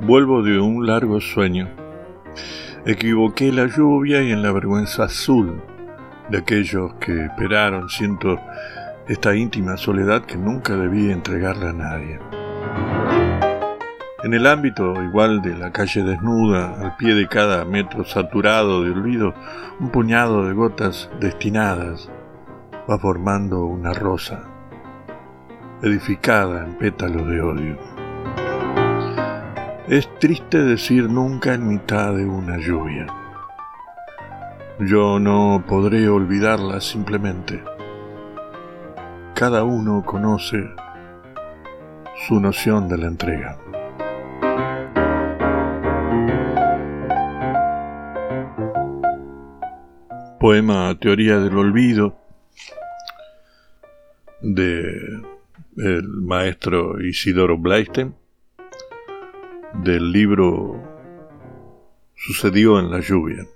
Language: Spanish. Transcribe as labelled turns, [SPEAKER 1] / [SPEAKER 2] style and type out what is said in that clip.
[SPEAKER 1] Vuelvo de un largo sueño. Equivoqué la lluvia y en la vergüenza azul de aquellos que esperaron siento esta íntima soledad que nunca debí entregarle a nadie. En el ámbito igual de la calle desnuda, al pie de cada metro saturado de olvido, un puñado de gotas destinadas va formando una rosa, edificada en pétalos de odio. Es triste decir nunca en mitad de una lluvia. Yo no podré olvidarla simplemente. Cada uno conoce su noción de la entrega. Poema Teoría del Olvido de el maestro Isidoro Bleisten del libro Sucedió en la lluvia.